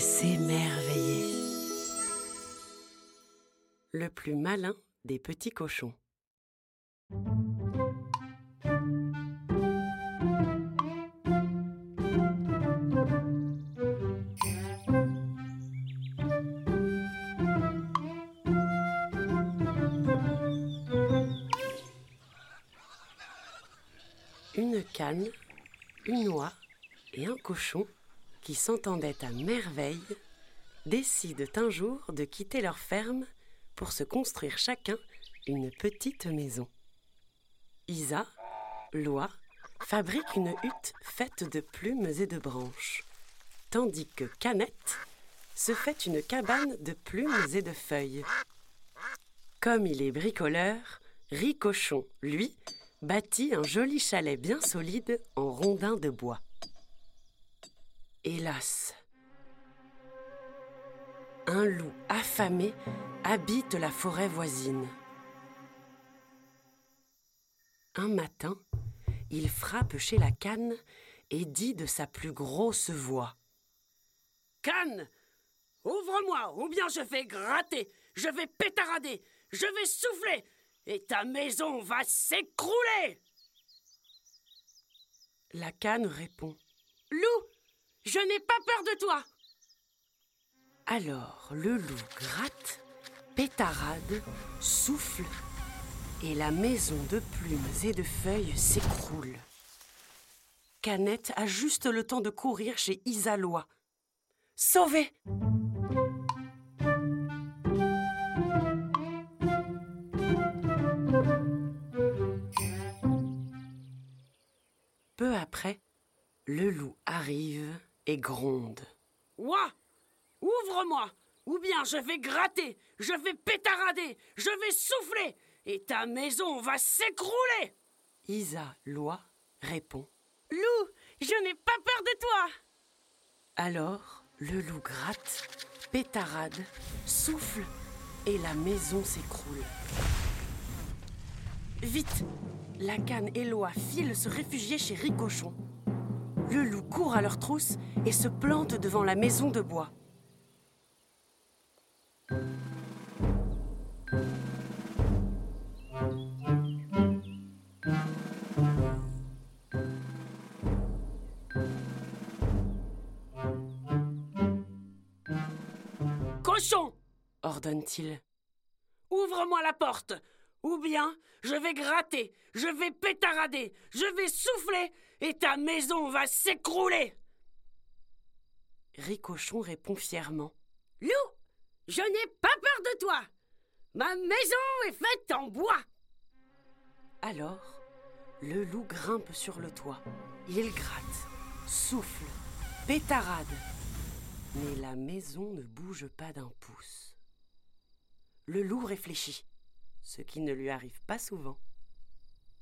s'émerveiller. Le plus malin des petits cochons. Une canne, une noix et un cochon qui s'entendaient à merveille décident un jour de quitter leur ferme pour se construire chacun une petite maison. Isa, Loi, fabrique une hutte faite de plumes et de branches, tandis que Canette se fait une cabane de plumes et de feuilles. Comme il est bricoleur, Ricochon, lui, bâtit un joli chalet bien solide en rondins de bois. Hélas, un loup affamé habite la forêt voisine. Un matin, il frappe chez la canne et dit de sa plus grosse voix Canne, ouvre-moi, ou bien je vais gratter, je vais pétarader, je vais souffler, et ta maison va s'écrouler. La canne répond Loup, je n'ai pas peur de toi. Alors le loup gratte, pétarade, souffle, et la maison de plumes et de feuilles s'écroule. Canette a juste le temps de courir chez Isalois. Sauvé Peu après, le loup arrive et gronde. Ouah Ouvre-moi, ou bien je vais gratter, je vais pétarader, je vais souffler, et ta maison va s'écrouler. Isa Loi répond. Loup, je n'ai pas peur de toi. Alors, le loup gratte, pétarade, souffle, et la maison s'écroule. Vite La canne et Loi filent se réfugier chez Ricochon. Le loup court à leur trousse et se plante devant la maison de bois. Cochon, ordonne-t-il. ouvre-moi la porte, ou bien je vais gratter, je vais pétarader, je vais souffler, et ta maison va s'écrouler. Ricochon répond fièrement. Loup, je n'ai pas peur de toi. Ma maison est faite en bois. Alors, le loup grimpe sur le toit. Il gratte, souffle, pétarade. Mais la maison ne bouge pas d'un pouce. Le loup réfléchit, ce qui ne lui arrive pas souvent.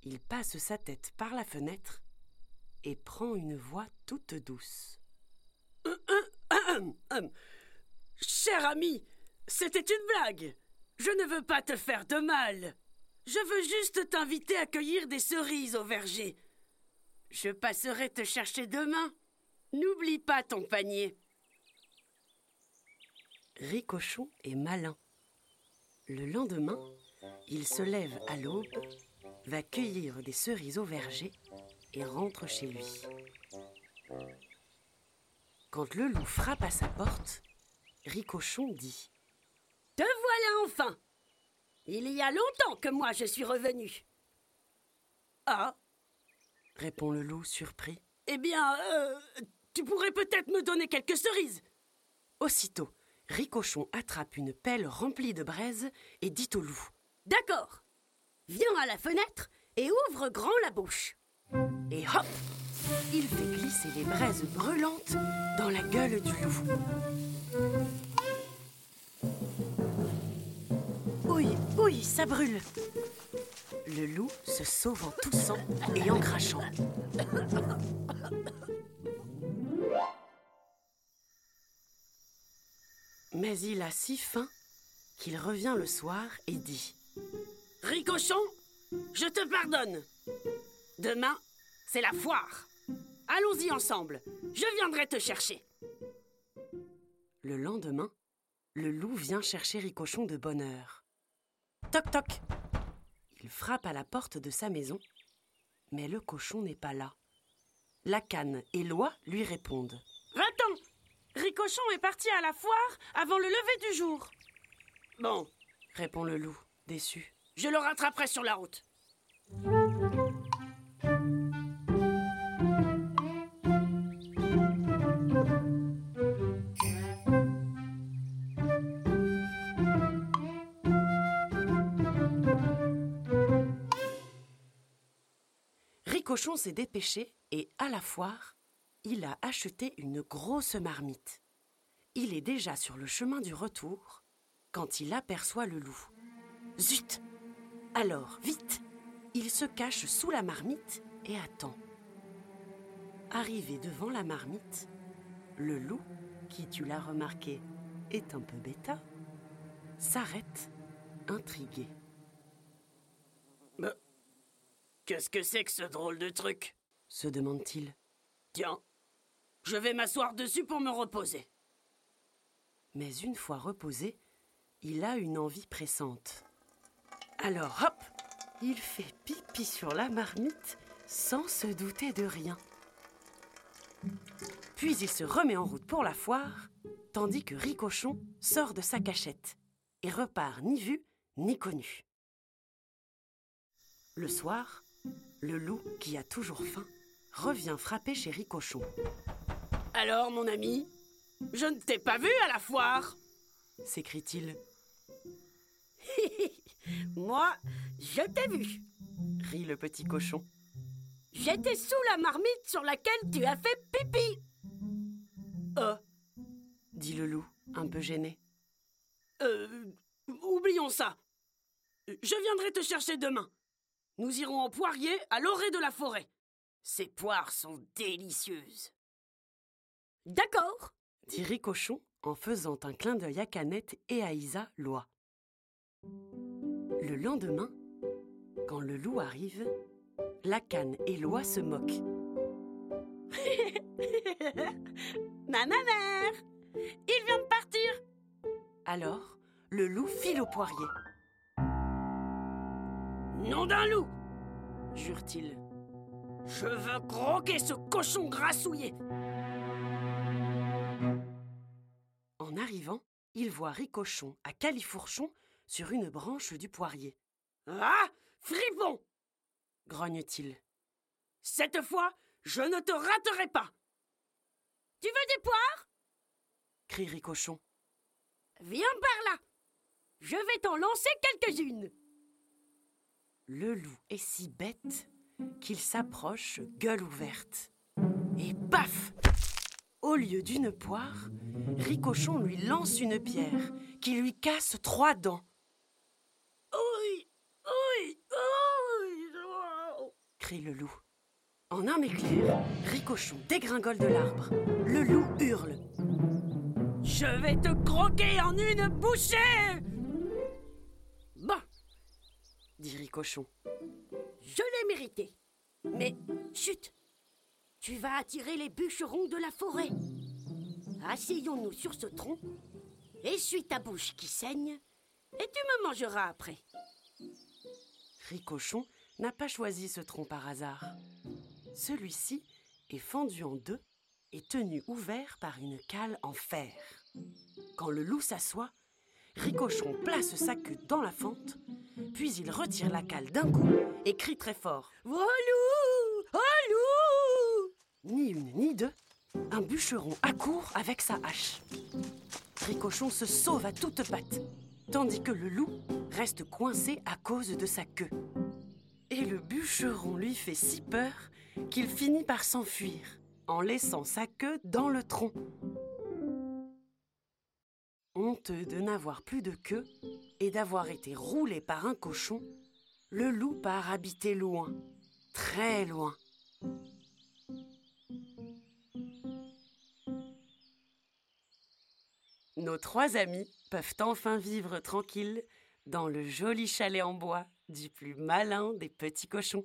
Il passe sa tête par la fenêtre et prend une voix toute douce. Cher ami, c'était une blague. Je ne veux pas te faire de mal. Je veux juste t'inviter à cueillir des cerises au verger. Je passerai te chercher demain. N'oublie pas ton panier. Ricochon est malin. Le lendemain, il se lève à l'aube, va cueillir des cerises au verger et rentre chez lui. Quand le loup frappe à sa porte, Ricochon dit Te voilà enfin Il y a longtemps que moi je suis revenu. Ah répond le loup surpris. Eh bien, euh, tu pourrais peut-être me donner quelques cerises. Aussitôt, Ricochon attrape une pelle remplie de braises et dit au loup D'accord. Viens à la fenêtre et ouvre grand la bouche. Et hop il fait glisser les braises brûlantes dans la gueule du loup. Oui, oui, ça brûle. Le loup se sauve en toussant et en crachant. Mais il a si faim qu'il revient le soir et dit Ricochon, je te pardonne. Demain, c'est la foire. Allons-y ensemble. Je viendrai te chercher. Le lendemain, le loup vient chercher Ricochon de bonne heure. Toc toc Il frappe à la porte de sa maison, mais le cochon n'est pas là. La canne et l'oie lui répondent. Va-t'en Ricochon est parti à la foire avant le lever du jour. Bon, répond le loup, déçu. Je le rattraperai sur la route. Ricochon s'est dépêché et, à la foire, il a acheté une grosse marmite. Il est déjà sur le chemin du retour quand il aperçoit le loup. Zut Alors, vite Il se cache sous la marmite et attend. Arrivé devant la marmite, le loup, qui tu l'as remarqué est un peu bêta, s'arrête, intrigué. Mais qu'est-ce que c'est que ce drôle de truc se demande-t-il. Tiens, je vais m'asseoir dessus pour me reposer. Mais une fois reposé, il a une envie pressante. Alors hop, il fait pipi sur la marmite sans se douter de rien. Puis il se remet en route pour la foire, tandis que Ricochon sort de sa cachette et repart ni vu ni connu. Le soir, le loup, qui a toujours faim, revient frapper chez Ricochon. Alors, mon ami, je ne t'ai pas vu à la foire s'écrie-t-il. Moi, je t'ai vu, rit le petit cochon. J'étais sous la marmite sur laquelle tu as fait pipi. Oh, dit le loup, un peu gêné. Euh, oublions ça. Je viendrai te chercher demain. Nous irons au poirier à l'orée de la forêt. Ces poires sont délicieuses. D'accord, dit Ricochon en faisant un clin d'œil à Canette et à Isa Loi. Le lendemain, quand le loup arrive, la canne et Loi se moquent. Ma mère Il vient de partir Alors, le loup file au poirier. Nom d'un loup jure-t-il. Je veux croquer ce cochon grassouillé En arrivant, il voit Ricochon à califourchon sur une branche du poirier. Ah Fripon grogne-t-il. Cette fois, je ne te raterai pas Tu veux des poires? crie Ricochon. Viens par là Je vais t'en lancer quelques-unes Le loup est si bête qu'il s'approche gueule ouverte. Et paf Au lieu d'une poire, Ricochon lui lance une pierre qui lui casse trois dents. Oui, oui, oui crie le loup. En un éclair, Ricochon dégringole de l'arbre. Le loup hurle. Je vais te croquer en une bouchée dit Ricochon. Je l'ai mérité. Mais chut Tu vas attirer les bûcherons de la forêt. Asseyons-nous sur ce tronc, essuie ta bouche qui saigne, et tu me mangeras après. Ricochon n'a pas choisi ce tronc par hasard. Celui-ci est fendu en deux et tenu ouvert par une cale en fer. Quand le loup s'assoit, Ricochon place sa queue dans la fente, puis il retire la cale d'un coup et crie très fort loup Oh loup Ni une ni deux, un bûcheron accourt avec sa hache. Ricochon se sauve à toutes pattes, tandis que le loup reste coincé à cause de sa queue. Et le bûcheron lui fait si peur qu'il finit par s'enfuir en laissant sa queue dans le tronc. Honteux de n'avoir plus de queue et d'avoir été roulé par un cochon, le loup part habiter loin, très loin. Nos trois amis peuvent enfin vivre tranquilles dans le joli chalet en bois du plus malin des petits cochons.